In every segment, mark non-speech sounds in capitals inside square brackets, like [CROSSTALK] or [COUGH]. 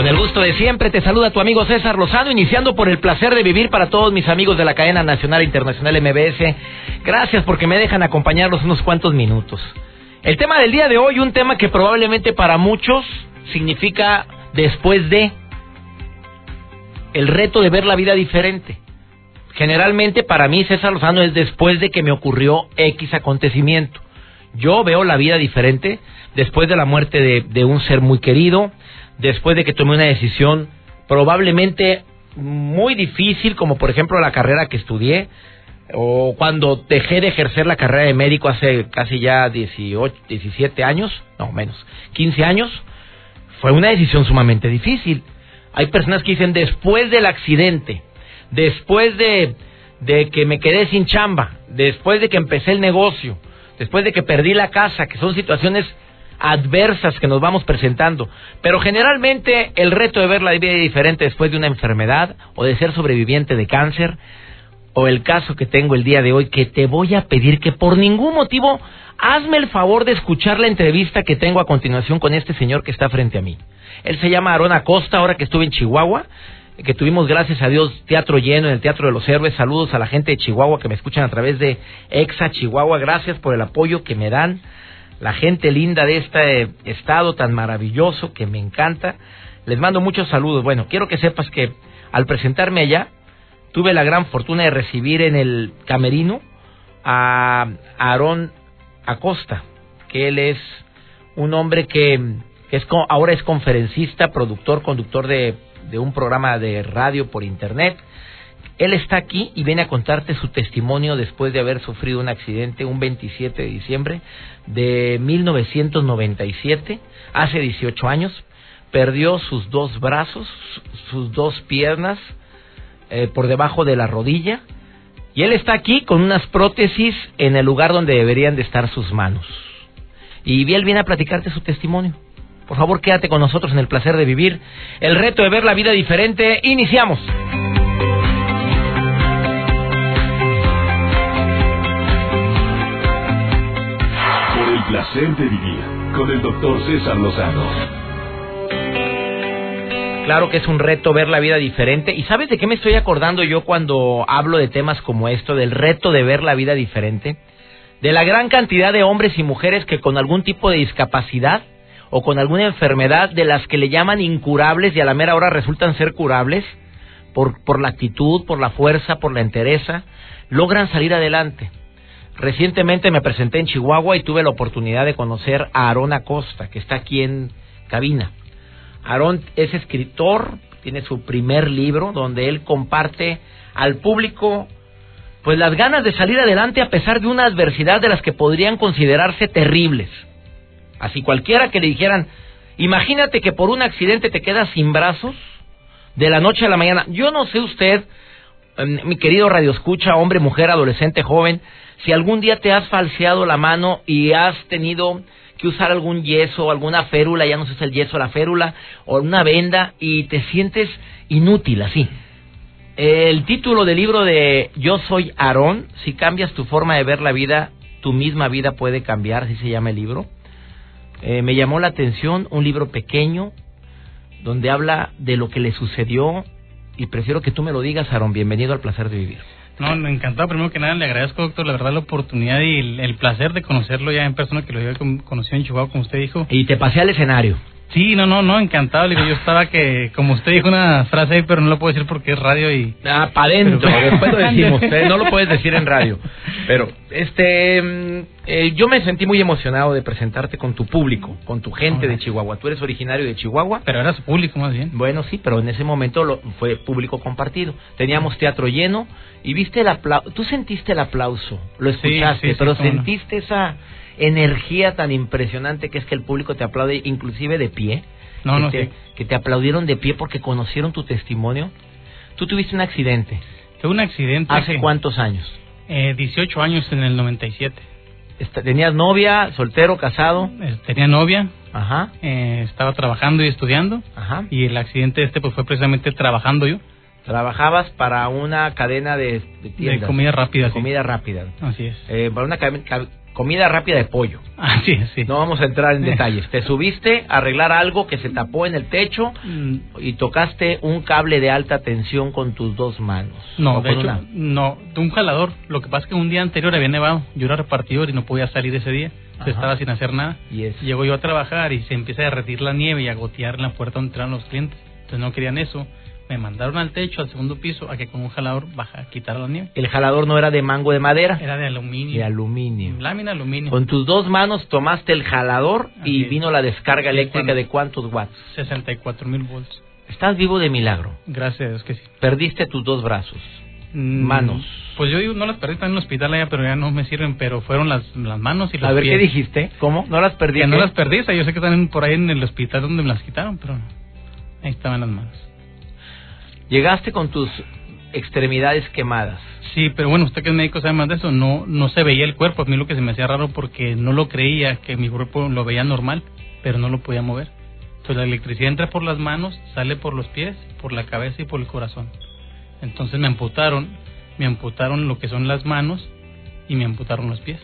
Con el gusto de siempre te saluda tu amigo César Lozano, iniciando por el placer de vivir para todos mis amigos de la cadena nacional e internacional MBS. Gracias porque me dejan acompañarlos unos cuantos minutos. El tema del día de hoy, un tema que probablemente para muchos significa después de el reto de ver la vida diferente. Generalmente para mí César Lozano es después de que me ocurrió X acontecimiento. Yo veo la vida diferente después de la muerte de, de un ser muy querido, después de que tomé una decisión probablemente muy difícil, como por ejemplo la carrera que estudié, o cuando dejé de ejercer la carrera de médico hace casi ya 18, 17 años, no menos, 15 años, fue una decisión sumamente difícil. Hay personas que dicen después del accidente, después de, de que me quedé sin chamba, después de que empecé el negocio, después de que perdí la casa, que son situaciones adversas que nos vamos presentando. Pero generalmente el reto de ver la vida diferente después de una enfermedad o de ser sobreviviente de cáncer o el caso que tengo el día de hoy, que te voy a pedir que por ningún motivo hazme el favor de escuchar la entrevista que tengo a continuación con este señor que está frente a mí. Él se llama Aaron Acosta, ahora que estuve en Chihuahua, que tuvimos, gracias a Dios, teatro lleno en el Teatro de los Héroes. Saludos a la gente de Chihuahua que me escuchan a través de Exa Chihuahua. Gracias por el apoyo que me dan la gente linda de este estado tan maravilloso que me encanta. Les mando muchos saludos. Bueno, quiero que sepas que al presentarme allá, tuve la gran fortuna de recibir en el camerino a Aarón Acosta, que él es un hombre que, es, ahora es conferencista, productor, conductor de un programa de radio por internet él está aquí y viene a contarte su testimonio después de haber sufrido un accidente un 27 de diciembre de 1997, hace 18 años. Perdió sus dos brazos, sus dos piernas eh, por debajo de la rodilla. Y él está aquí con unas prótesis en el lugar donde deberían de estar sus manos. Y él viene a platicarte su testimonio. Por favor, quédate con nosotros en el placer de vivir. El reto de ver la vida diferente. Iniciamos. Vivir con el César Lozano. Claro que es un reto ver la vida diferente. ¿Y sabes de qué me estoy acordando yo cuando hablo de temas como esto, del reto de ver la vida diferente? De la gran cantidad de hombres y mujeres que con algún tipo de discapacidad o con alguna enfermedad de las que le llaman incurables y a la mera hora resultan ser curables por, por la actitud, por la fuerza, por la entereza, logran salir adelante. Recientemente me presenté en Chihuahua y tuve la oportunidad de conocer a Aarón Acosta, que está aquí en cabina. Aarón es escritor, tiene su primer libro donde él comparte al público pues las ganas de salir adelante a pesar de una adversidad de las que podrían considerarse terribles. Así cualquiera que le dijeran, imagínate que por un accidente te quedas sin brazos de la noche a la mañana. Yo no sé usted, em, mi querido radio escucha, hombre, mujer, adolescente, joven, si algún día te has falseado la mano y has tenido que usar algún yeso, alguna férula, ya no sé si es el yeso, la férula, o una venda, y te sientes inútil así. El título del libro de Yo soy Aarón, si cambias tu forma de ver la vida, tu misma vida puede cambiar, así se llama el libro. Eh, me llamó la atención un libro pequeño donde habla de lo que le sucedió y prefiero que tú me lo digas, Aarón. Bienvenido al placer de vivir. No, encantado. Primero que nada, le agradezco, doctor, la verdad, la oportunidad y el, placer de conocerlo ya en persona, que lo había conocido en Chihuahua, como usted dijo. Y te pasé al escenario. Sí, no, no, no, encantado. Digo, yo estaba que, como usted dijo una frase ahí, pero no lo puedo decir porque es radio y... Ah, para adentro, después lo decimos. [LAUGHS] no lo puedes decir en radio. Pero, este, mm, eh, yo me sentí muy emocionado de presentarte con tu público, con tu gente de Chihuahua. Tú eres originario de Chihuahua. Pero era su público más bien. Bueno, sí, pero en ese momento lo, fue público compartido. Teníamos teatro lleno y viste el aplauso. Tú sentiste el aplauso, lo escuchaste, pero sentiste esa energía tan impresionante que es que el público te aplaude inclusive de pie. No, que no te, sé. Que te aplaudieron de pie porque conocieron tu testimonio. Tú tuviste un accidente. Fue un accidente. ¿Hace que- cuántos años? Eh, 18 años en el 97. Esta- ¿Tenías novia, soltero, casado? Eh, Tenía novia, Ajá, eh, estaba trabajando y estudiando. ajá. Y el accidente este pues fue precisamente trabajando yo. Trabajabas para una cadena de, de comida rápida. de sí. comida rápida. Así es. Eh, para una ca- comida rápida de pollo. Así es, sí. No vamos a entrar en [LAUGHS] detalles. Te subiste a arreglar algo que se tapó en el techo Mm, y tocaste un cable de alta tensión con tus dos manos. No, de hecho, una. no, de un jalador. Lo que pasa es que un día anterior había nevado. Yo era repartidor y no podía salir ese día. Estaba sin hacer nada. Y es- Llego yo a trabajar y se empieza a derretir la nieve y a gotear en la puerta donde entraban los clientes. Entonces no querían eso. Me mandaron al techo, al segundo piso, a que con un jalador baja, quitara la nieve. El jalador no era de mango de madera, Era de aluminio. de aluminio. Lámina aluminio. Con tus dos manos tomaste el jalador y es. vino la descarga eléctrica de cuántos watts. 64 mil volts. Estás vivo de milagro. Gracias a Dios que sí. Perdiste tus dos brazos. Mm, Manos. Pues yo digo, no las perdí también en el hospital allá, pero ya no me sirven, pero fueron las, las manos y los A ver, pies. ¿qué dijiste? ¿Cómo? ¿No las perdí? Que no las perdí, o sea, yo sé que están por ahí en el hospital donde me las quitaron, pero ahí estaban las manos. Llegaste con tus extremidades quemadas. Sí, pero bueno, usted que es médico sabe más de eso, no no se veía el cuerpo, a mí lo que se me hacía raro porque no lo creía, que mi cuerpo lo veía normal, pero no lo podía mover. Entonces la electricidad entra por las manos, sale por los pies, por la cabeza y por el corazón. Entonces me amputaron, me amputaron lo que son las manos y me amputaron los pies.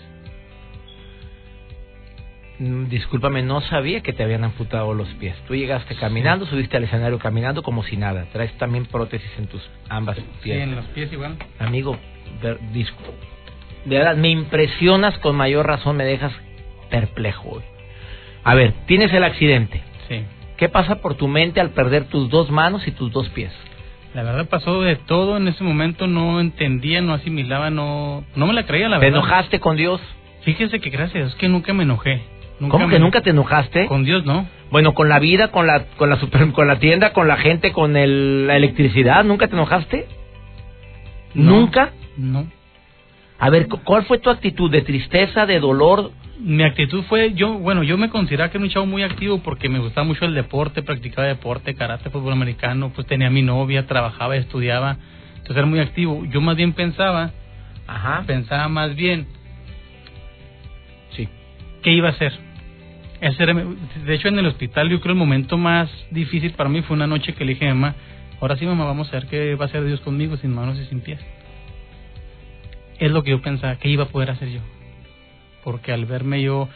Mm, Discúlpame, no sabía que te habían amputado los pies. Tú llegaste caminando, subiste al escenario caminando como si nada. Traes también prótesis en tus ambas Sí, piernas. en los pies igual. Amigo, ver- discu- de verdad, me impresionas con mayor razón, me dejas perplejo hoy. A ver, tienes el accidente. Sí. ¿Qué pasa por tu mente al perder tus dos manos y tus dos pies? La verdad pasó de todo en ese momento, no entendía, no asimilaba, no no me la creía la ¿Te verdad. enojaste con Dios? Fíjese que gracias, es que nunca me enojé. Nunca ¿Cómo me que nunca te enojaste? Con Dios no. Bueno, con la vida, con la con la super- con la tienda, con la gente, con el, la electricidad, ¿nunca te enojaste? No. ¿Nunca? No. A ver, cu- ¿cuál fue tu actitud de tristeza, de dolor? Mi actitud fue, yo, bueno, yo me consideraba que era un chavo muy activo porque me gustaba mucho el deporte, practicaba deporte, karate, fútbol americano, pues tenía mi novia, trabajaba, estudiaba, entonces era muy activo. Yo más bien pensaba, Ajá. pensaba más bien, Sí. ¿qué iba a hacer? De hecho, en el hospital yo creo el momento más difícil para mí fue una noche que le dije a mamá, ahora sí mamá, vamos a ver qué va a hacer Dios conmigo sin manos y sin pies. Es lo que yo pensaba, ¿qué iba a poder hacer yo? Porque al verme yo,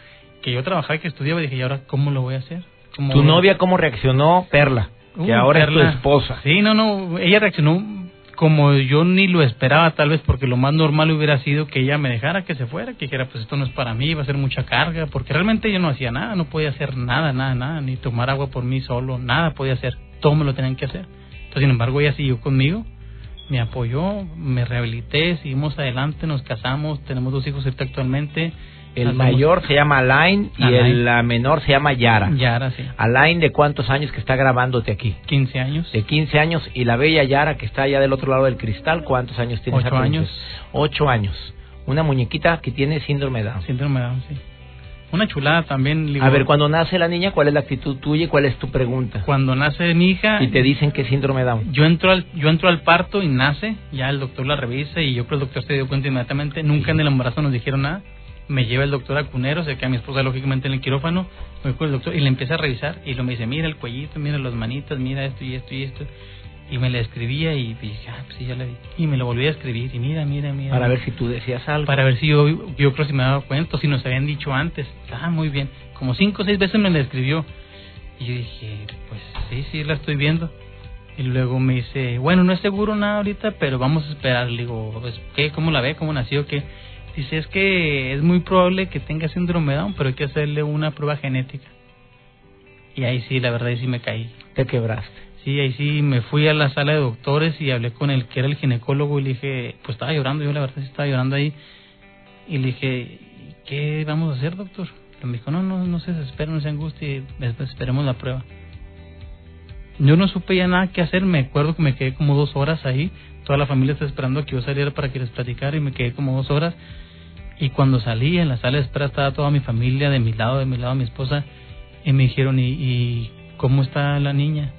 que yo trabajaba y que estudiaba, dije, ¿y ahora cómo lo voy a hacer? ¿Cómo ¿Tu novia cómo reaccionó? Perla, que Uy, ahora es Perla. tu esposa. Sí, no, no, ella reaccionó como yo ni lo esperaba tal vez porque lo más normal hubiera sido que ella me dejara que se fuera, que dijera pues esto no es para mí, va a ser mucha carga, porque realmente yo no hacía nada, no podía hacer nada, nada, nada, ni tomar agua por mí solo, nada podía hacer, todo me lo tenían que hacer. Entonces, sin embargo, ella siguió conmigo, me apoyó, me rehabilité, seguimos adelante, nos casamos, tenemos dos hijos actualmente. El Hacemos- mayor se llama Alain y Alain. el la menor se llama Yara. Yara, sí, Alain, ¿de cuántos años que está grabándote aquí? 15 años. De 15 años. Y la bella Yara, que está allá del otro lado del cristal, ¿cuántos años tiene? esa Ocho princesa? años. Ocho años. Una muñequita que tiene síndrome de Down. Síndrome de Down, sí. Una chulada también. digo, A ver, cuando nace la niña, ¿cuál es la actitud tuya y cuál es tu pregunta? cuando nace mi hija, Y te dicen es síndrome de Down. yo entro al yo entro al parto y nace, ya el doctor la revisa y yo creo que el doctor se dio cuenta inmediatamente, nunca en el embarazo nos dijeron nada. Me lleva el doctor a Cunero, se queda mi esposa lógicamente en el quirófano, me voy con el doctor y le empieza a revisar y lo me dice, mira el cuellito, mira las manitas, mira esto y esto y esto. Y me la escribía y dije, ah, pues sí, ya la vi. Y me lo volví a escribir y mira, mira, mira. Para ver si tú decías algo. para ver si yo, yo creo si me daba cuenta, si nos habían dicho antes. Ah, muy bien. Como cinco o seis veces me la escribió. Y yo dije, pues sí, sí, la estoy viendo. Y luego me dice, bueno, no es seguro nada ahorita, pero vamos a esperar. Le digo, pues, ¿qué? ¿Cómo la ve? ¿Cómo nació? ¿Qué? Dice, es que es muy probable que tenga síndrome de Down, pero hay que hacerle una prueba genética. Y ahí sí, la verdad, ahí sí me caí. Te quebraste. Sí, ahí sí me fui a la sala de doctores y hablé con el que era el ginecólogo y le dije, pues estaba llorando, yo la verdad sí estaba llorando ahí. Y le dije, ¿qué vamos a hacer, doctor? Y me dijo, no, no, no se desespere, no se angustie, esperemos la prueba. Yo no supe ya nada qué hacer, me acuerdo que me quedé como dos horas ahí, toda la familia está esperando a que yo saliera para que les platicara y me quedé como dos horas. Y cuando salí en la sala de espera estaba toda mi familia de mi lado, de mi lado mi esposa, y me dijeron, ¿y, y cómo está la niña?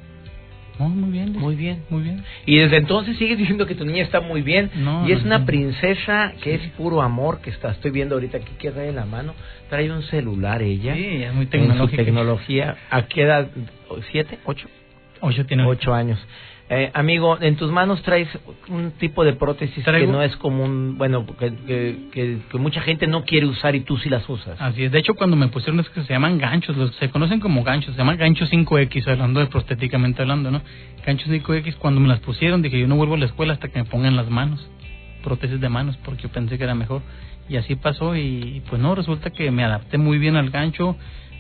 No, muy bien. Muy bien. Muy bien. Y desde entonces sigues diciendo que tu niña está muy bien. No, y es no, una princesa que es puro amor que está. Estoy viendo ahorita aquí que trae en la mano. Trae un celular ella. Sí, es muy En su tecnológica. tecnología. ¿A qué edad? ¿Siete? ¿Ocho? Ocho tiene Ocho años. Eh, amigo, en tus manos traes un tipo de prótesis que no es común, bueno, que, que, que- que mucha gente no quiere usar y tú sí las usas. Así es. De hecho, cuando me pusieron es que se llaman ganchos, los, se conocen como ganchos, se llaman ganchos 5X, hablando de prostéticamente hablando, ¿no? Ganchos 5X, cuando me las pusieron, dije yo no vuelvo a la escuela hasta que me pongan las manos, prótesis de manos, porque yo pensé que era mejor. Y así pasó y pues no, resulta que me adapté muy bien al gancho,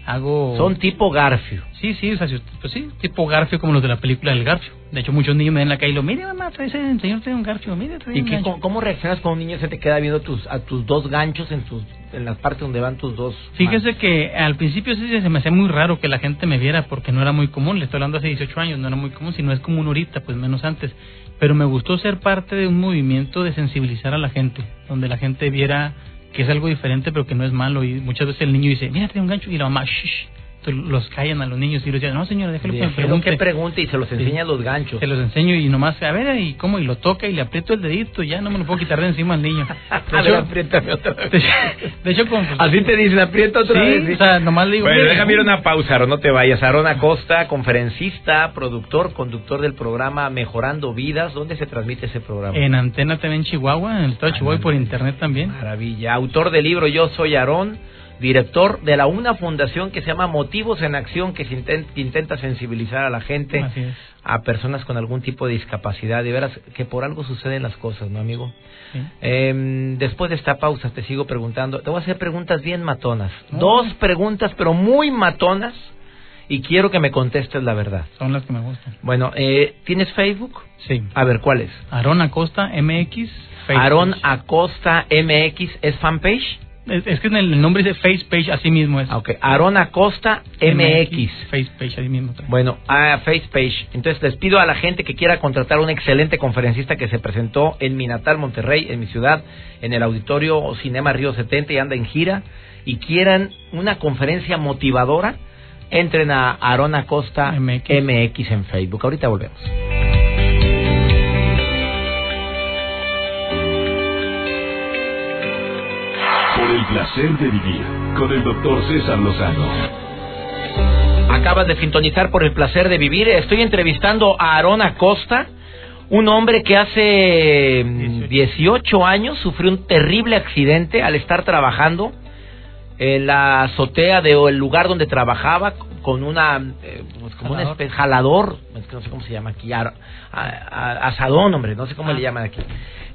hago... Son tipo Garfio. Sí, sí, o sea, pues sí, tipo Garfio como los de la película del Garfio. De hecho, muchos niños me ven en la calle y lo, mire mamá, trae ese señor tiene un Garfio, mire, trae ¿Y un qué, gancho". cómo, cómo reaccionas cuando un niño se te queda viendo tus, a tus dos ganchos en, tus, en las partes donde van tus dos? Fíjese que al principio sí se me hacía muy raro que la gente me viera porque no era muy común, le estoy hablando hace 18 años, no era muy común, si no es común ahorita, pues menos antes. Pero me gustó ser parte de un movimiento de sensibilizar a la gente, donde la gente viera que es algo diferente pero que no es malo. Y muchas veces el niño dice, mira, tiene un gancho y la mamá, shh, los callan a los niños y los dicen, no señora, déjalo que pregunte. que pregunte y se los Sí. enseña los ganchos. Se los enseño y nomás, a ver, y cómo, y lo toca y le aprieto el dedito, ya no me lo puedo quitar de encima al niño. [LAUGHS] De hecho, apriétame otra [LAUGHS] vez. de, hecho, como, Así te dicen, aprieta otra Sí, vez. o sea, nomás le digo, Bueno, "Mire, déjame ir una pausa, Aaron, no te vayas. Aaron Acosta, conferencista, productor, conductor del programa Mejorando Vidas. ¿Dónde se transmite ese programa? En Antena TV en Chihuahua, en el estado de Chihuahua y por internet también. Maravilla. Autor del libro Yo Soy Aarón, director de la una fundación que se llama Motivos en Acción, que se inten- que intenta sensibilizar a la gente, a personas con algún tipo de discapacidad. De veras, que por algo suceden las cosas, ¿no, amigo? Sí. Eh, después de esta pausa te sigo preguntando. Te voy a hacer preguntas bien matonas. Oh. Dos preguntas, pero muy matonas. Y quiero que me contestes la verdad. Son las que me gustan. Bueno, eh, ¿tienes Facebook? Sí. A ver, ¿cuál es? Aarón Acosta MX. Facebook. Aarón Acosta MX es fanpage. Es, es que en el nombre dice Face Page, así mismo es. Ah, Ok, Aarón Acosta MX. Face Page, ahí mismo. trae. Bueno, a FacePage. Entonces les pido a la gente que quiera contratar a un excelente conferencista que se presentó en mi natal Monterrey, en mi ciudad, en el auditorio Cinema Río 70 y anda en gira y quieran una conferencia motivadora, entren a Aarón Acosta MX. MX en Facebook. Ahorita volvemos. El placer de vivir con el doctor César Lozano. Acabas de sintonizar por el placer de vivir. Estoy entrevistando a Aarón Acosta, un hombre que hace mm, 18 años sufrió un terrible accidente al estar trabajando en la azotea del lugar donde trabajaba con una eh, pues como una Jalador. especie jalador, es que no sé cómo se llama aquí, a- a- asadón, hombre, no sé cómo Ah. le llaman aquí.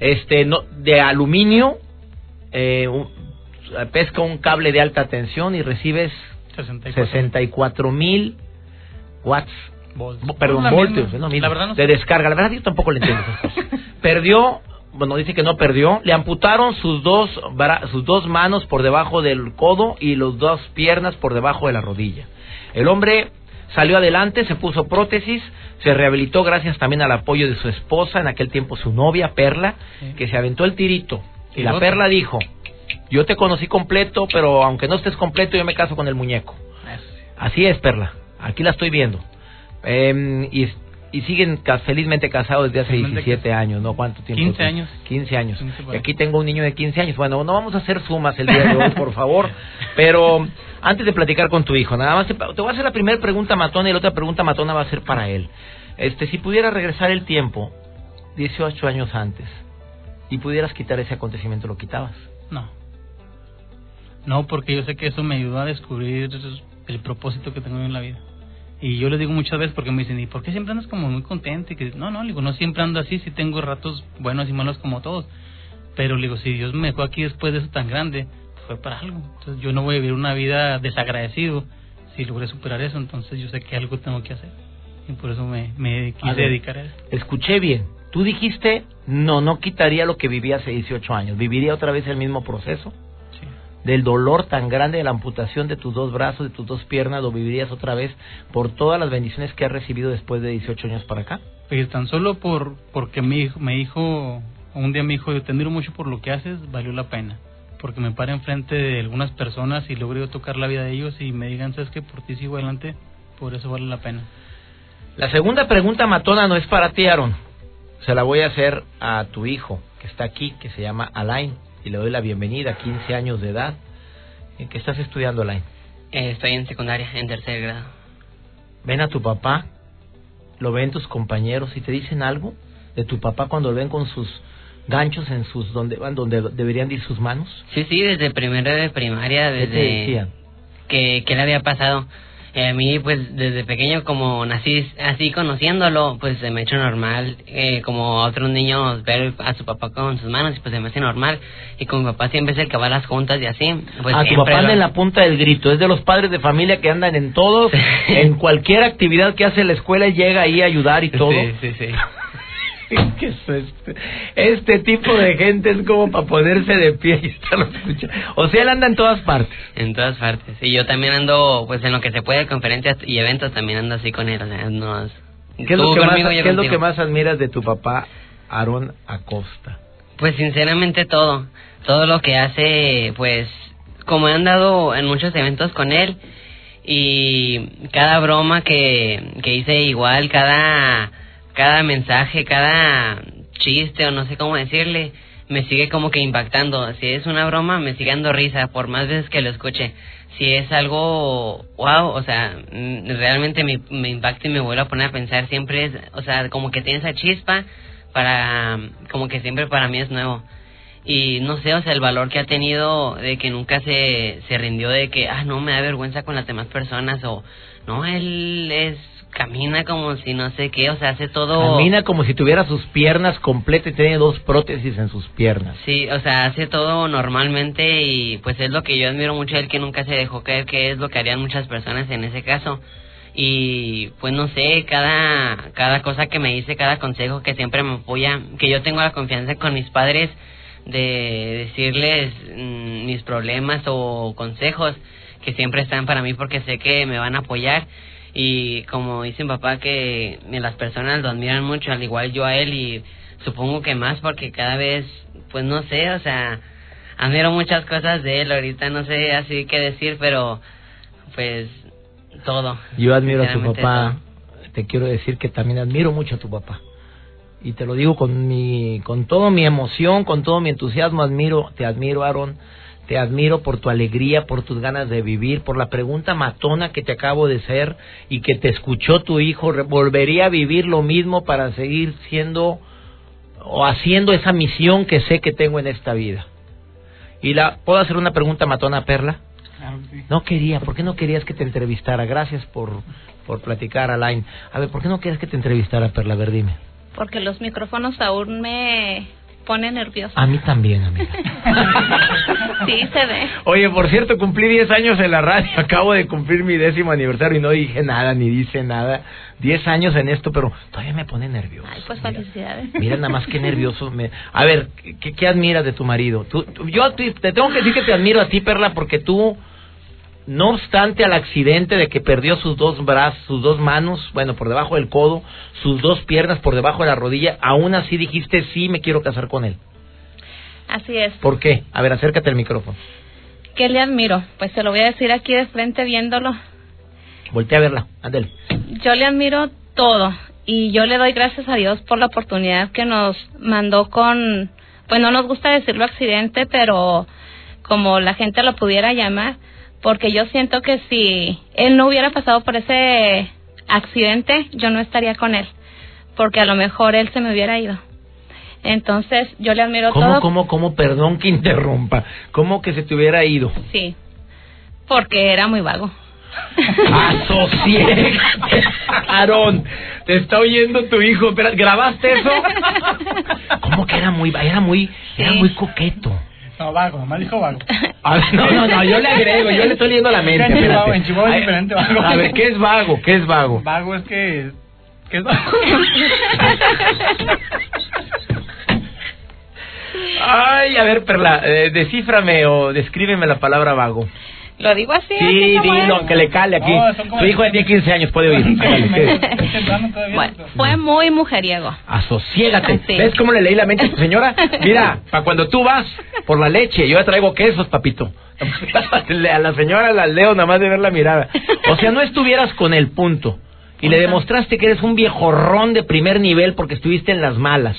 Este, no, de aluminio, eh, un- pesca un cable de alta tensión y recibes 64. 64 mil watts, perdón, La voltios, misma. La verdad no de sé. descarga. La verdad yo tampoco le entiendo esas cosas. [LAUGHS] Perdió, bueno, dice que no perdió, le amputaron sus dos, sus dos manos por debajo del codo y las dos piernas por debajo de la rodilla. El hombre salió adelante, se puso prótesis, se rehabilitó gracias también al apoyo de su esposa, en aquel tiempo su novia, Perla, Sí. que se aventó el tirito. Y Y la. Perla dijo, yo te conocí completo, pero aunque no estés completo, yo me caso con el muñeco. Así es, Perla. Aquí la estoy viendo. Eh, y, y siguen ca- felizmente casados desde hace Felizmente 17 años, ¿no? ¿Cuánto tiempo? 15 tiene? años. 15 años. 15 por y ahí. aquí tengo un niño de 15 años. Bueno, no vamos a hacer sumas el día de hoy, por favor. [LAUGHS] Pero antes de platicar con tu hijo, nada más te, te voy a hacer la primera pregunta matona y la otra pregunta matona va a ser para él. Este, si pudiera regresar el tiempo, 18 años antes, y pudieras quitar ese acontecimiento, ¿lo quitabas? No. No, porque yo sé que eso me ayudó a descubrir el propósito que tengo en la vida. Y yo les digo muchas veces porque me dicen, ¿y por qué siempre andas como muy contento? Y que, no, no, le digo, no siempre ando así, sí tengo ratos buenos y malos como todos. Pero digo, si Dios me dejó aquí después de eso tan grande, pues fue para algo. Entonces yo no voy a vivir una vida desagradecido si logré superar eso. Entonces yo sé que algo tengo que hacer. Y por eso me, me quise A ver. dedicar a eso. Escuché bien. Tú dijiste, no, no quitaría lo que vivía hace 18 años. ¿Viviría otra vez el mismo proceso? Sí. Del dolor tan grande de la amputación de tus dos brazos, de tus dos piernas, lo vivirías otra vez por todas las bendiciones que has recibido después de 18 años para acá. Pues tan solo por porque mi hijo, me dijo, un día me dijo, yo te admiro mucho por lo que haces, valió la pena. porque me pare enfrente de algunas personas y logre tocar la vida de ellos y me digan, ¿sabes que Por ti sigo adelante, por eso vale la pena. La segunda pregunta matona no es para ti, Aaron. Se la voy a hacer a tu hijo, que está aquí, que se llama Alain, y le doy la bienvenida, 15 años de edad. ¿En qué estás estudiando, Alain? Eh, estoy en secundaria, en tercer grado. Ven a tu papá, lo ven tus compañeros y te dicen algo de tu papá cuando lo ven con sus ganchos en sus donde donde deberían ir sus manos. Sí, sí, desde primero de primaria, desde ¿Qué te decían? que, que le había pasado. A mí, pues, desde pequeño, como nací así conociéndolo, pues se me ha hecho normal, eh, como a otros niños, ver a su papá con sus manos, pues se me hace normal. Y con mi papá siempre es el que va a las juntas y así. Pues a tu papá anda lo- en la punta del grito, es de los padres de familia que andan en todos, [LAUGHS] en cualquier actividad que hace la escuela, llega ahí a ayudar y todo. Sí, sí, sí. [LAUGHS] ¿Qué es este? Este tipo de gente es como para ponerse de pie y estarlo escuchando. O sea, él anda en todas partes. En todas partes. Y yo también ando, pues en lo que se puede, conferencias y eventos, también ando así con él. O sea, ¿Qué es, lo que, más, qué es lo que más admiras de tu papá, Aarón Acosta? Pues sinceramente todo, todo lo que hace, pues como he andado en muchos eventos con él y cada broma que, que hice igual, cada, cada mensaje, cada chiste o no sé cómo decirle, me sigue como que impactando. Si es una broma, me sigue dando risa por más veces que lo escuche. Si es algo wow, o sea, mm, realmente me, impacta y me vuelve a poner a pensar siempre es, o sea, como que tiene esa chispa para, como que siempre para mí es nuevo. Y no sé, o sea, el valor que ha tenido de que nunca se, se rindió de que, ah, no, me da vergüenza con las demás personas o, no, él es, camina como si no sé qué, o sea, hace todo... Camina como si tuviera sus piernas completas y tiene dos prótesis en sus piernas. Sí, o sea, hace todo normalmente y pues es lo que yo admiro mucho de él que nunca se dejó caer, que es lo que harían muchas personas en ese caso. Y pues no sé, cada, cada cosa que me dice, cada consejo que siempre me apoya, que yo tengo la confianza con mis padres de decirles mm, mis problemas o consejos que siempre están para mí porque sé que me van a apoyar y como dice mi papá que las personas lo admiran mucho al igual yo a él y supongo que más porque cada vez pues no sé o sea admiro muchas cosas de él ahorita no sé así qué decir pero pues todo Yo admiro a tu papá. Te quiero decir que también admiro mucho a tu papá. Y te lo digo con mi, con toda mi emoción, con todo mi entusiasmo. Admiro, te admiro, Aaron. Te admiro por tu alegría, por tus ganas de vivir, por la pregunta matona que te acabo de hacer y que te escuchó tu hijo. ¿Volvería a vivir lo mismo para seguir siendo o haciendo esa misión que sé que tengo en esta vida? Y la, ¿puedo hacer una pregunta matona, Perla? Claro que sí. No quería, ¿por qué no querías que te entrevistara? Gracias por, por platicar, Alain. A ver, ¿por qué no querías que te entrevistara, Perla? A ver, dime. Porque los micrófonos aún me ponen nerviosa. A mí también, amiga. [LAUGHS] Sí, se ve. Oye, por cierto, cumplí 10 años en la radio. [LAUGHS] Acabo de cumplir mi décimo aniversario y no dije nada, ni dice nada. 10 años en esto, pero todavía me pone nervioso. Ay, pues felicidades. Mira nada más que nervioso. Me... A ver, ¿qué, qué admiras de tu marido? Tú, tú- yo te tengo que decir que te admiro a ti, Perla, porque tú, no obstante al accidente de que perdió sus dos brazos, sus dos manos, bueno, por debajo del codo, sus dos piernas por debajo de la rodilla, aún así dijiste, sí, me quiero casar con él. Así es. ¿Por qué? A ver, acércate al micrófono. ¿Qué le admiro? Pues se lo voy a decir aquí de frente viéndolo. Voltea a verla, ándale. Yo le admiro todo y yo le doy gracias a Dios por la oportunidad que nos mandó con, pues no nos gusta decirlo accidente, pero como la gente lo pudiera llamar, porque yo siento que si él no hubiera pasado por ese accidente, yo no estaría con él, porque a lo mejor él se me hubiera ido. Entonces, yo le admiro ¿Cómo, todo. cómo, cómo? Perdón que interrumpa. ¿Cómo que se te hubiera ido? Sí, porque era muy vago. [LAUGHS] Asociégate, Aarón. Te está oyendo tu hijo. Espera, ¿Grabaste eso? [LAUGHS] ¿Cómo que era muy, era muy, era muy coqueto? No, vago, nomás dijo vago. A ver, no, no, no, yo le agrego, yo le estoy leyendo la mente. En Chihuahua- en Chihuahua es diferente, vago. A ver, ¿qué es vago? ¿Qué es vago? Vago es que... ¿Qué es vago? [LAUGHS] Ay, a ver, Perla, eh, descíframe o descríbeme la palabra vago. Lo digo así. Sí, así dilo, es. que le cale aquí. No, como Tu hijo de 15 años puede oír. [LAUGHS] Bueno, fue muy mujeriego. Asociégate. Sí. ¿Ves cómo le leí la mente a tu señora? Mira, [LAUGHS] para cuando tú vas por la leche, yo ya traigo quesos, papito. [LAUGHS] A la señora la leo nada más de ver la mirada. O sea, no estuvieras con el punto. Y le demostraste que eres un viejorrón de primer nivel porque estuviste en las malas.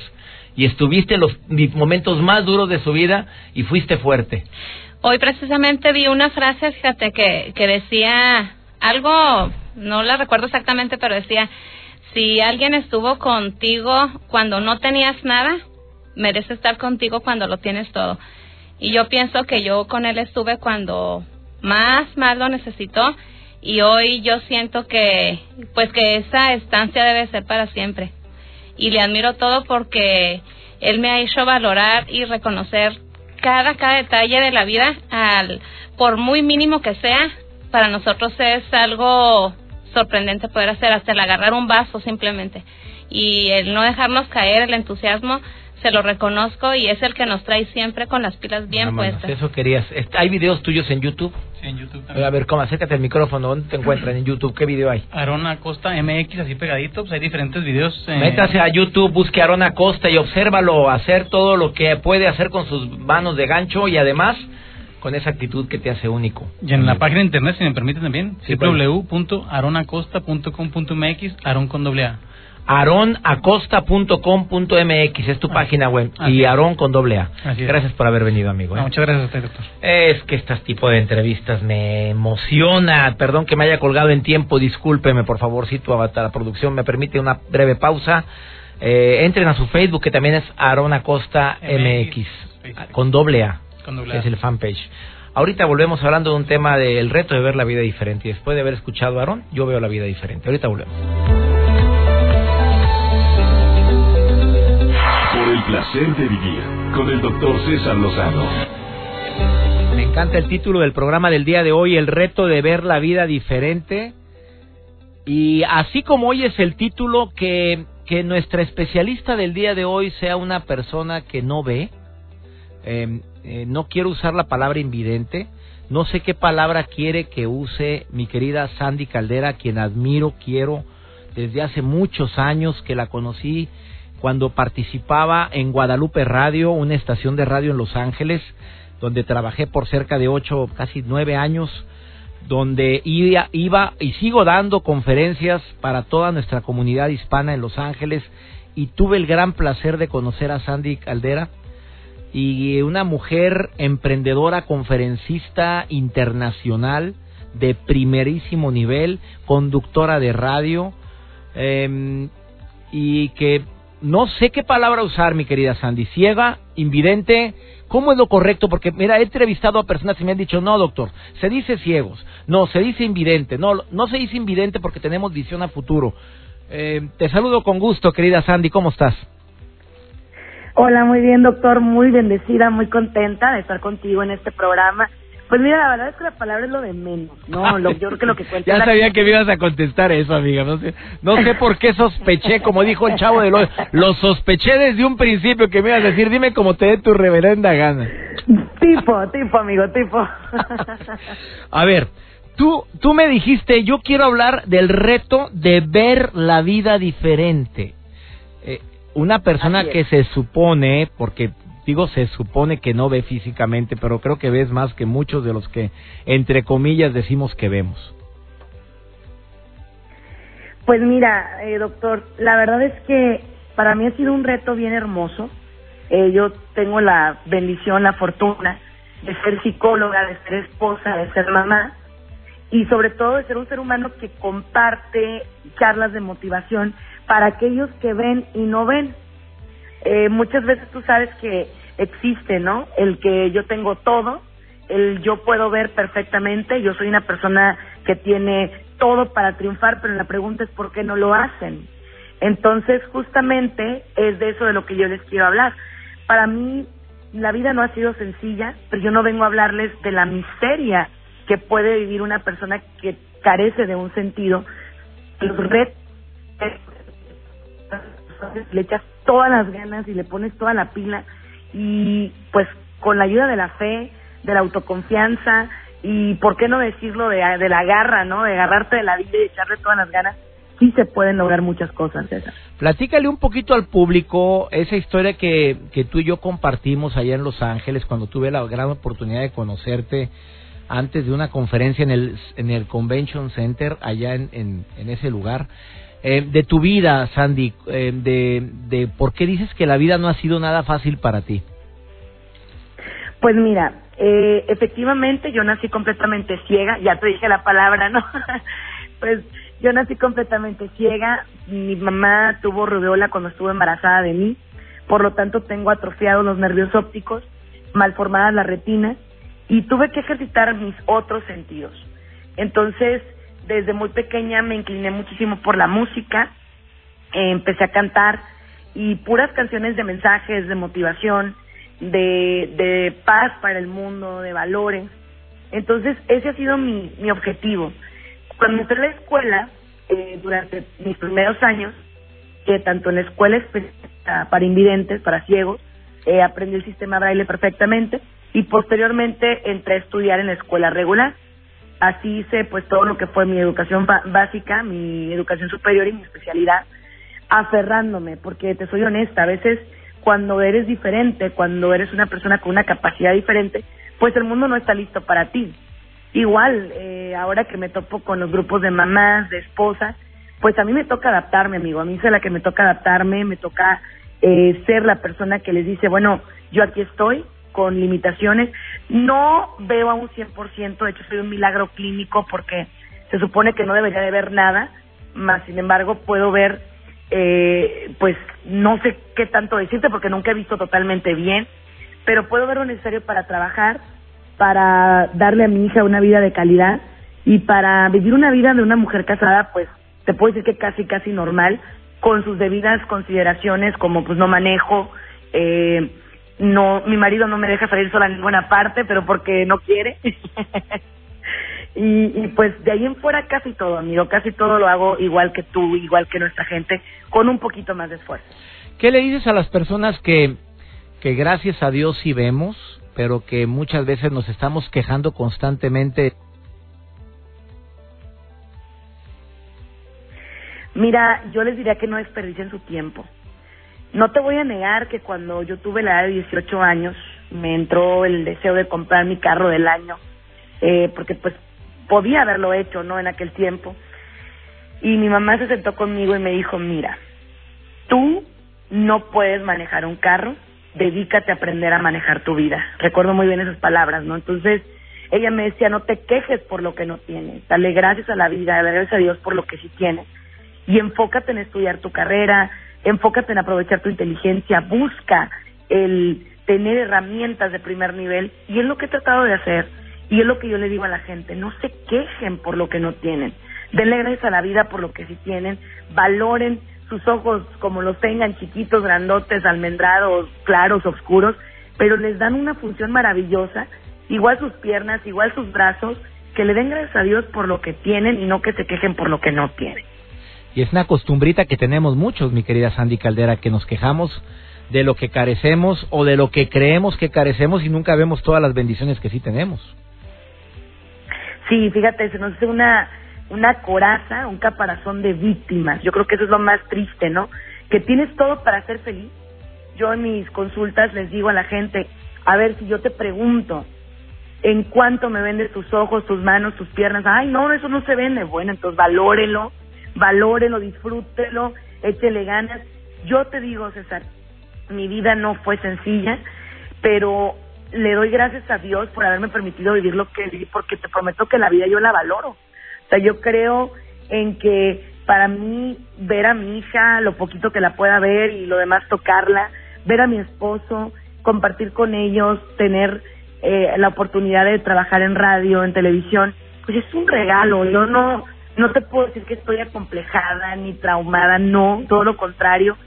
Y estuviste en los momentos más duros de su vida y fuiste fuerte. Hoy precisamente vi una frase, fíjate, que, que decía algo, no la recuerdo exactamente, pero decía, si alguien estuvo contigo cuando no tenías nada, merece estar contigo cuando lo tienes todo. Y yo pienso que yo con él estuve cuando más, más lo necesitó y hoy yo siento que, pues que esa estancia debe ser para siempre. Y le admiro todo porque él me ha hecho valorar y reconocer cada, cada detalle de la vida, al, por muy mínimo que sea, para nosotros es algo sorprendente poder hacer, hasta el agarrar un vaso simplemente. Y el no dejarnos caer, el entusiasmo, se lo reconozco y es el que nos trae siempre con las pilas bien Vámonos, puestas. Eso querías. ¿Hay videos tuyos en YouTube? Sí, en YouTube A ver, ¿cómo? Acércate al micrófono. ¿Dónde te encuentran en YouTube? ¿Qué video hay? Arona Costa MX, así pegadito, pues hay diferentes videos. eh, Métase a YouTube, busque a Aaron Acosta y obsérvalo hacer todo lo que puede hacer con sus manos de gancho y además con esa actitud que te hace único. Y en la página de internet, si me permiten también, Sí, www.aronacosta.com.mx, Aron con doble A. aaronacosta.com.mx es tu Ah, página web y. Aarón con doble A. Gracias por haber venido, amigo. ¿eh? No, muchas gracias a usted, doctor. Es que este tipo de entrevistas me emociona. Perdón que me haya colgado en tiempo. Discúlpeme, por favorcito, Avatar. La producción me permite una breve pausa. Eh, entren a su Facebook, que también es Aaron Acosta MX, Facebook. con doble A. Con doble A. Es el fanpage. Ahorita volvemos hablando de un tema del reto de ver la vida diferente. Y después de haber escuchado a Aaron, yo veo la vida diferente. Ahorita volvemos. Placer vivir con el doctor César Lozano. Me encanta el título del programa del día de hoy, el reto de ver la vida diferente. Y así como hoy es el título, que, que nuestra especialista del día de hoy sea una persona que no ve. Eh, eh, no quiero usar la palabra invidente. No sé qué palabra quiere que use mi querida Sandy Caldera, quien admiro, quiero desde hace muchos años que la conocí cuando participaba en Guadalupe Radio, una estación de radio en Los Ángeles, donde trabajé por cerca de ocho, casi nueve años, donde iba, iba y sigo dando conferencias para toda nuestra comunidad hispana en Los Ángeles y tuve el gran placer de conocer a Sandy Caldera y una mujer emprendedora, conferencista internacional de primerísimo nivel, conductora de radio eh, y que no sé qué palabra usar, mi querida Sandy, ciega, invidente, ¿cómo es lo correcto? Porque mira, he entrevistado a personas y me han dicho, no, doctor, se dice ciegos, no, se dice invidente, no, no se dice invidente porque tenemos visión a futuro. Eh, te saludo con gusto, querida Sandy, ¿cómo estás? Hola, muy bien, doctor, muy bendecida, muy contenta de estar contigo en este programa. Pues mira, la verdad es que la palabra es lo de menos, ¿no? Lo, yo creo que lo que cuenta Ya la- sabía que me ibas a contestar eso, amiga. No sé, no sé por qué sospeché, como dijo el chavo de los... Lo sospeché desde un principio que me ibas a decir, dime como te dé tu reverenda gana. Tipo, tipo, amigo, tipo. A ver, tú, tú me dijiste, yo quiero hablar del reto de ver la vida diferente. Eh, una persona es. que se supone, porque se supone que no ve físicamente, pero creo que ves más que muchos de los que, entre comillas, decimos que vemos. Pues mira, eh, doctor, la verdad es que para mí ha sido un reto bien hermoso. Eh, yo tengo la bendición, la fortuna de ser psicóloga, de ser esposa, de ser mamá y sobre todo de ser un ser humano que comparte charlas de motivación para aquellos que ven y no ven. Eh, muchas veces tú sabes que existe, ¿no? El que yo tengo todo, el yo puedo ver perfectamente, yo soy una persona que tiene todo para triunfar, pero la pregunta es por qué no lo hacen. Entonces, justamente es de eso de lo que yo les quiero hablar. Para mí, la vida no ha sido sencilla, pero yo no vengo a hablarles de la miseria que puede vivir una persona que carece de un sentido. Los retos le echas todas las ganas y le pones toda la pila y pues con la ayuda de la fe, de la autoconfianza y por qué no decirlo de, de la garra, ¿no? De agarrarte de la vida y echarle todas las ganas, sí se pueden lograr muchas cosas, César. Platícale un poquito al público esa historia que, que tú y yo compartimos allá en Los Ángeles cuando tuve la gran oportunidad de conocerte antes de una conferencia en el, en el Convention Center allá en, en, ese lugar. Eh, de tu vida, Sandy, eh, de, de por qué dices que la vida no ha sido nada fácil para ti. Pues mira, eh, efectivamente yo nací completamente ciega, ya te dije la palabra, ¿no? [LAUGHS] pues yo nací completamente ciega, mi mamá tuvo rubeola cuando estuvo embarazada de mí, por lo tanto tengo atrofiados los nervios ópticos, malformadas las retinas y tuve que ejercitar mis otros sentidos. Entonces, desde muy pequeña me incliné muchísimo por la música, empecé a cantar y puras canciones de mensajes, de motivación, de, de paz para el mundo, de valores. Entonces, ese ha sido mi, mi objetivo. Cuando entré a la escuela, eh, durante mis primeros años, que tanto en la escuela para invidentes, para ciegos, eh, aprendí el sistema braille perfectamente y posteriormente entré a estudiar en la escuela regular. Así hice pues todo lo que fue mi educación básica, mi educación superior y mi especialidad, aferrándome, porque te soy honesta, a veces cuando eres diferente, cuando eres una persona con una capacidad diferente, pues el mundo no está listo para ti. Igual, eh, ahora que me topo con los grupos de mamás, de esposas, pues a mí me toca adaptarme, amigo. A mí es la que me toca adaptarme, me toca eh, ser la persona que les dice, bueno, yo aquí estoy con limitaciones. No veo a un 100%, de hecho soy un milagro clínico porque se supone que no debería de ver nada, más sin embargo puedo ver eh, pues no sé qué tanto decirte porque nunca he visto totalmente bien, pero puedo ver lo necesario para trabajar, para darle a mi hija una vida de calidad y para vivir una vida de una mujer casada, pues te puedo decir que casi, casi normal, con sus debidas consideraciones como pues no manejo, eh, no, mi marido no me deja salir sola a ninguna parte, pero porque no quiere. [LAUGHS] Y, pues de ahí en fuera casi todo, amigo, casi todo lo hago igual que tú, igual que nuestra gente, con un poquito más de esfuerzo. ¿Qué le dices a las personas que, que gracias a Dios sí vemos, pero que muchas veces nos estamos quejando constantemente? Mira, yo les diría que no desperdicien su tiempo. No te voy a negar que cuando yo tuve la edad de 18 años, me entró el deseo de comprar mi carro del año, eh, porque pues podía haberlo hecho, ¿no? En aquel tiempo. Y mi mamá se sentó conmigo y me dijo, mira, tú no puedes manejar un carro, dedícate a aprender a manejar tu vida. Recuerdo muy bien esas palabras, ¿no? Entonces, ella me decía, no te quejes por lo que no tienes, dale gracias a la vida, dale gracias a Dios por lo que sí tienes. Y enfócate en estudiar tu carrera, enfócate en aprovechar tu inteligencia, busca el tener herramientas de primer nivel. Y es lo que he tratado de hacer y es lo que yo le digo a la gente, no se quejen por lo que no tienen. Denle gracias a la vida por lo que sí tienen. Valoren sus ojos como los tengan, chiquitos, grandotes, almendrados, claros, oscuros, pero les dan una función maravillosa. Igual sus piernas, igual sus brazos, que le den gracias a Dios por lo que tienen y no que se quejen por lo que no tienen. Y es una costumbrita que tenemos muchos, mi querida Sandy Caldera, que nos quejamos de lo que carecemos o de lo que creemos que carecemos y nunca vemos todas las bendiciones que sí tenemos. Sí, fíjate, se nos hace una, una coraza, un caparazón de víctimas. Yo creo que eso es lo más triste, ¿no? Que tienes todo para ser feliz. Yo en mis consultas les digo a la gente, a ver si yo te pregunto, ¿en cuánto me vendes tus ojos, tus manos, tus piernas? Ay, no, eso no se vende. Bueno, entonces valórelo, valórelo, disfrútelo, échele ganas. Yo te digo, César, mi vida no fue sencilla, pero le doy gracias a Dios por haberme permitido vivir lo que viví, porque te prometo que la vida yo la valoro. O sea, yo creo en que para mí ver a mi hija, lo poquito que la pueda ver y lo demás tocarla, ver a mi esposo, compartir con ellos, tener eh, la oportunidad de trabajar en radio, en televisión, pues es un regalo. Yo no, no te puedo decir que estoy acomplejada ni traumada, no, todo lo contrario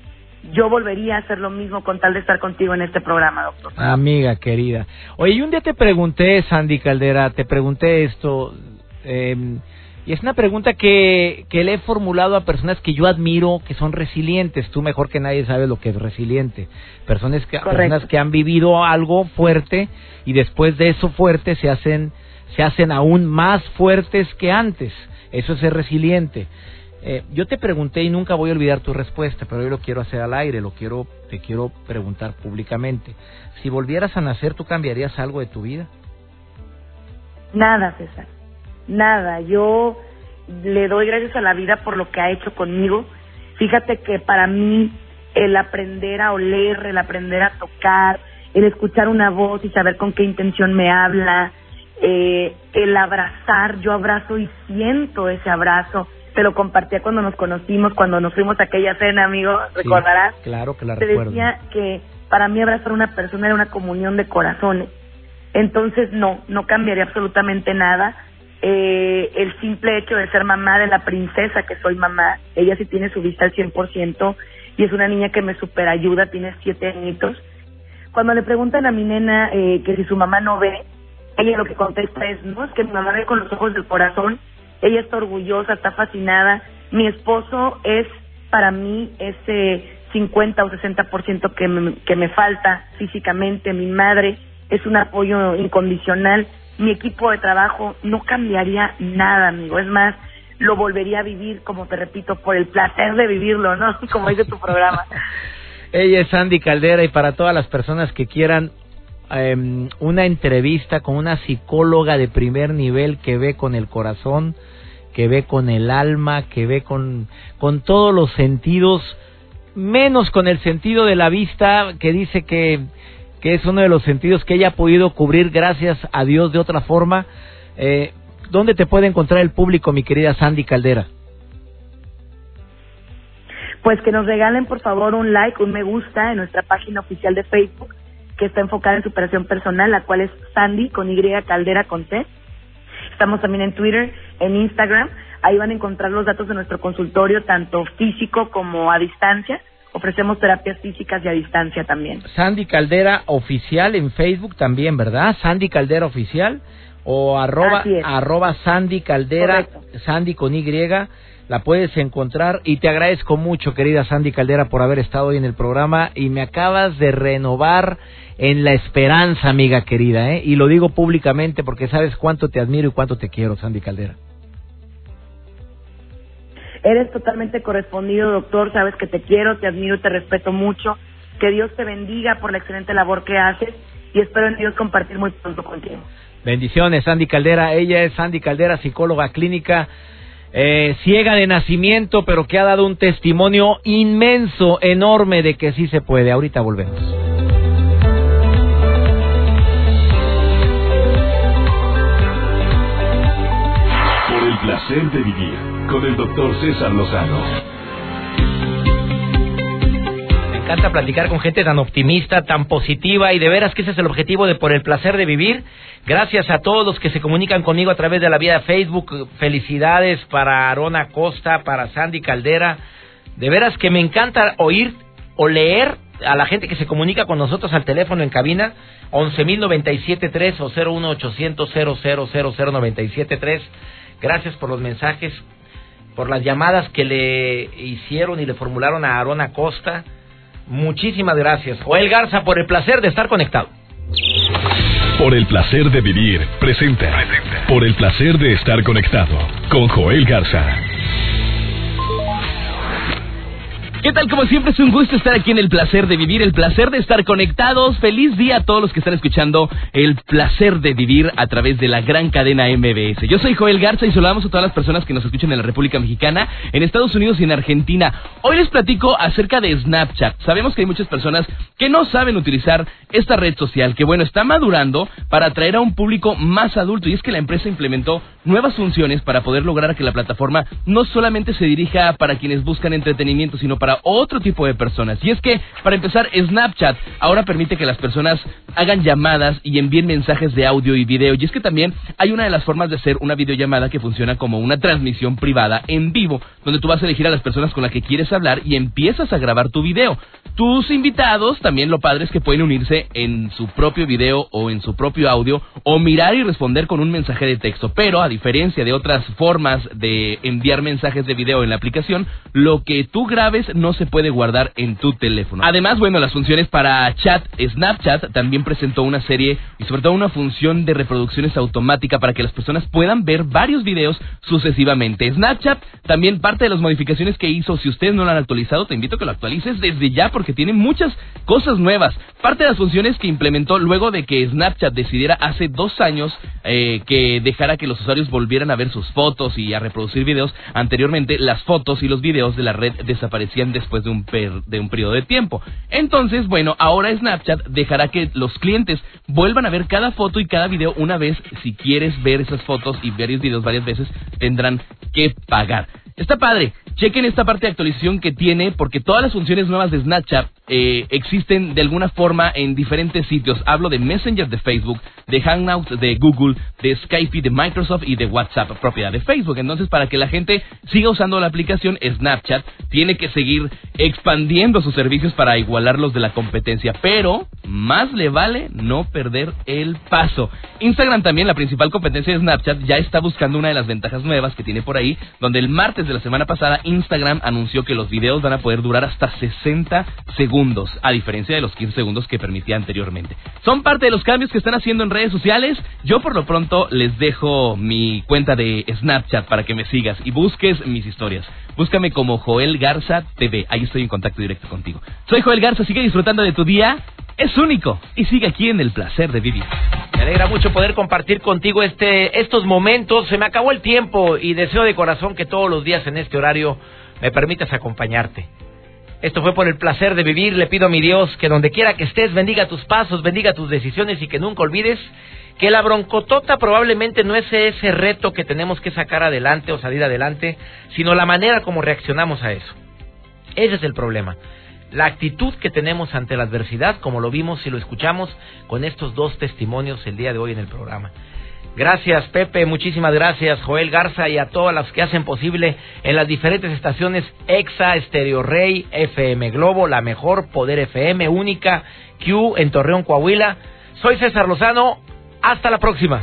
yo volvería a hacer lo mismo con tal de estar contigo en este programa, doctor. Amiga querida. Oye, y un día te pregunté, Sandy Caldera, te pregunté esto, eh, y es una pregunta que, que le he formulado a personas que yo admiro, que son resilientes. Tú mejor que nadie sabes lo que es resiliente. Personas que, personas que han vivido algo fuerte y después de eso fuerte se hacen se hacen aún más fuertes que antes. Eso es ser resiliente. Eh, yo te pregunté y nunca voy a olvidar tu respuesta, pero yo lo quiero hacer al aire, lo quiero, te quiero preguntar públicamente. Si volvieras a nacer, ¿tú cambiarías algo de tu vida? Nada, César. Nada. Yo le doy gracias a la vida por lo que ha hecho conmigo. Fíjate que para mí el aprender a oler, el aprender a tocar, el escuchar una voz y saber con qué intención me habla, eh, el abrazar, yo abrazo y siento ese abrazo. Te lo compartía cuando nos conocimos, cuando nos fuimos a aquella cena, amigo, recordarás. claro que la Te decía que para mí abrazar a una persona era una comunión de corazones. Entonces, no, no cambiaría absolutamente nada. Eh, el simple hecho de ser mamá de la princesa que soy mamá, ella sí tiene su vista al 100% y es una niña que me super ayuda, tiene siete añitos. Cuando le preguntan a mi nena eh, que si su mamá no ve, ella lo que contesta es, no, es que mi mamá ve con los ojos del corazón, ella está orgullosa, está fascinada. Mi esposo es para mí ese 50 o 60% que me, que me falta físicamente. Mi madre es un apoyo incondicional. Mi equipo de trabajo no cambiaría nada, amigo. Es más, lo volvería a vivir, como te repito, por el placer de vivirlo, ¿no? [LAUGHS] Como dice tu programa. [LAUGHS] Ella es Sandy Caldera y para todas las personas que quieran eh, una entrevista con una psicóloga de primer nivel que ve con el corazón, que ve con el alma, que ve con, con todos los sentidos, menos con el sentido de la vista, que dice que, que es uno de los sentidos que ella ha podido cubrir gracias a Dios de otra forma. Eh, ¿Dónde te puede encontrar el público, mi querida Sandy Caldera? Pues que nos regalen por favor un like, un me gusta en nuestra página oficial de Facebook que está enfocada en superación personal, la cual es Sandy con Y Caldera con T. Estamos también en Twitter, en Instagram. Ahí van a encontrar los datos de nuestro consultorio, tanto físico como a distancia. Ofrecemos terapias físicas y a distancia también. Sandy Caldera Oficial en Facebook también, ¿verdad? Sandy Caldera Oficial o arroba, arroba Sandy Caldera, Sandy con Y la puedes encontrar y te agradezco mucho, querida Sandy Caldera, por haber estado hoy en el programa y me acabas de renovar en la esperanza, amiga querida, ¿eh? Y lo digo públicamente porque sabes cuánto te admiro y cuánto te quiero, Sandy Caldera. Eres totalmente correspondido, doctor, sabes que te quiero, te admiro, te respeto mucho. Que Dios te bendiga por la excelente labor que haces y espero en Dios compartir muy pronto contigo. Bendiciones, Sandy Caldera. Ella es Sandy Caldera, psicóloga clínica eh, ciega de nacimiento, pero que ha dado un testimonio inmenso, enorme de que sí se puede. Ahorita volvemos. Por el placer de vivir con el doctor César Lozano. Me encanta platicar con gente tan optimista, tan positiva y de veras que ese es el objetivo de Por el placer de vivir Gracias a todos los que se comunican conmigo a través de la vía de Facebook. Felicidades para Arona Costa, para Sandy Caldera. De veras que me encanta oír o leer a la gente que se comunica con nosotros al teléfono en cabina 11.097.3 o 01800 Gracias por los mensajes, por las llamadas que le hicieron y le formularon a Arona Costa. Muchísimas gracias. Joel Garza, por el placer de estar conectado. Por el placer de vivir, presenta. Por el placer de estar conectado con Joel Garza. ¿Qué tal? Como siempre es un gusto estar aquí en el placer de vivir, el placer de estar conectados. Feliz día a todos los que están escuchando el placer de vivir a través de la gran cadena MBS. Yo soy Joel Garza y saludamos a todas las personas que nos escuchan en la República Mexicana, en Estados Unidos y en Argentina. Hoy les platico acerca de Snapchat. Sabemos que hay muchas personas que no saben utilizar esta red social, que bueno, está madurando para atraer a un público más adulto y es que la empresa implementó nuevas funciones para poder lograr que la plataforma no solamente se dirija para quienes buscan entretenimiento, sino para otro tipo de personas. Y es que, para empezar, Snapchat ahora permite que las personas hagan llamadas y envíen mensajes de audio y video. Y es que también hay una de las formas de hacer una videollamada que funciona como una transmisión privada en vivo, donde tú vas a elegir a las personas con las que quieres hablar y empiezas a grabar tu video. Tus invitados, también lo padre es que pueden unirse en su propio video o en su propio audio o mirar y responder con un mensaje de texto. Pero a diferencia de otras formas de enviar mensajes de video en la aplicación, lo que tú grabes no se puede guardar en tu teléfono. Además, bueno, las funciones para chat, Snapchat también presentó una serie y sobre todo una función de reproducciones automática para que las personas puedan ver varios videos sucesivamente. Snapchat también parte de las modificaciones que hizo, si ustedes no lo han actualizado, te invito a que lo actualices desde ya porque tiene muchas cosas nuevas. Parte de las funciones que implementó luego de que Snapchat decidiera hace dos años eh, que dejara que los usuarios volvieran a ver sus fotos y a reproducir videos, anteriormente las fotos y los videos de la red desaparecían después de un, de un periodo de tiempo. Entonces, bueno, ahora Snapchat dejará que los clientes vuelvan a ver cada foto y cada video una vez. Si quieres ver esas fotos y varios videos varias veces, tendrán que pagar. Está padre. Chequen esta parte de actualización que tiene porque todas las funciones nuevas de Snapchat eh, existen de alguna forma en diferentes sitios. Hablo de Messenger de Facebook, de Hangouts de Google, de Skype de Microsoft y de WhatsApp, propiedad de Facebook. Entonces, para que la gente siga usando la aplicación, Snapchat tiene que seguir expandiendo sus servicios para igualar los de la competencia. Pero más le vale no perder el paso. Instagram también, la principal competencia de Snapchat, ya está buscando una de las ventajas nuevas que tiene por ahí, donde el martes de la semana pasada Instagram anunció que los videos van a poder durar hasta 60 segundos, a diferencia de los 15 segundos que permitía anteriormente. Son parte de los cambios que están haciendo en redes sociales. Yo por lo pronto les dejo mi cuenta de Snapchat para que me sigas y busques mis historias. Búscame como Joel Garza TV. Ahí estoy en contacto directo contigo. Soy Joel Garza, sigue disfrutando de tu día. Es único y sigue aquí en el placer de vivir. Me alegra mucho poder compartir contigo este, estos momentos. Se me acabó el tiempo y deseo de corazón que todos los días en este horario me permitas acompañarte. Esto fue por el placer de vivir. Le pido a mi Dios que donde quiera que estés bendiga tus pasos, bendiga tus decisiones y que nunca olvides que la broncotota probablemente no es ese reto que tenemos que sacar adelante o salir adelante, sino la manera como reaccionamos a eso. Ese es el problema. La actitud que tenemos ante la adversidad, como lo vimos y lo escuchamos con estos dos testimonios el día de hoy en el programa. Gracias Pepe, muchísimas gracias Joel Garza y a todas las que hacen posible en las diferentes estaciones EXA, Stereo Rey, FM Globo, La Mejor, Poder FM, Única, Q en Torreón, Coahuila. Soy César Lozano, hasta la próxima.